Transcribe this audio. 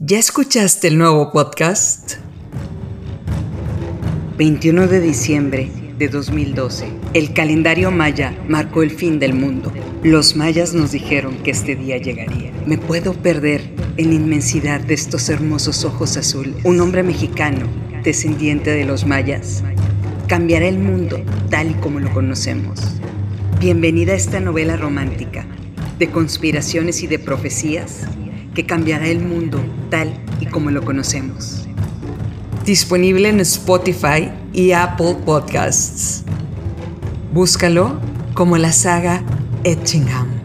¿Ya escuchaste el nuevo podcast? 21 de diciembre de 2012. El calendario maya marcó el fin del mundo. Los mayas nos dijeron que este día llegaría. Me puedo perder en la inmensidad de estos hermosos ojos azules. Un hombre mexicano, descendiente de los mayas, cambiará el mundo tal y como lo conocemos. Bienvenida a esta novela romántica de conspiraciones y de profecías que cambiará el mundo tal y como lo conocemos. Disponible en Spotify y Apple Podcasts. Búscalo como la saga Etchingham.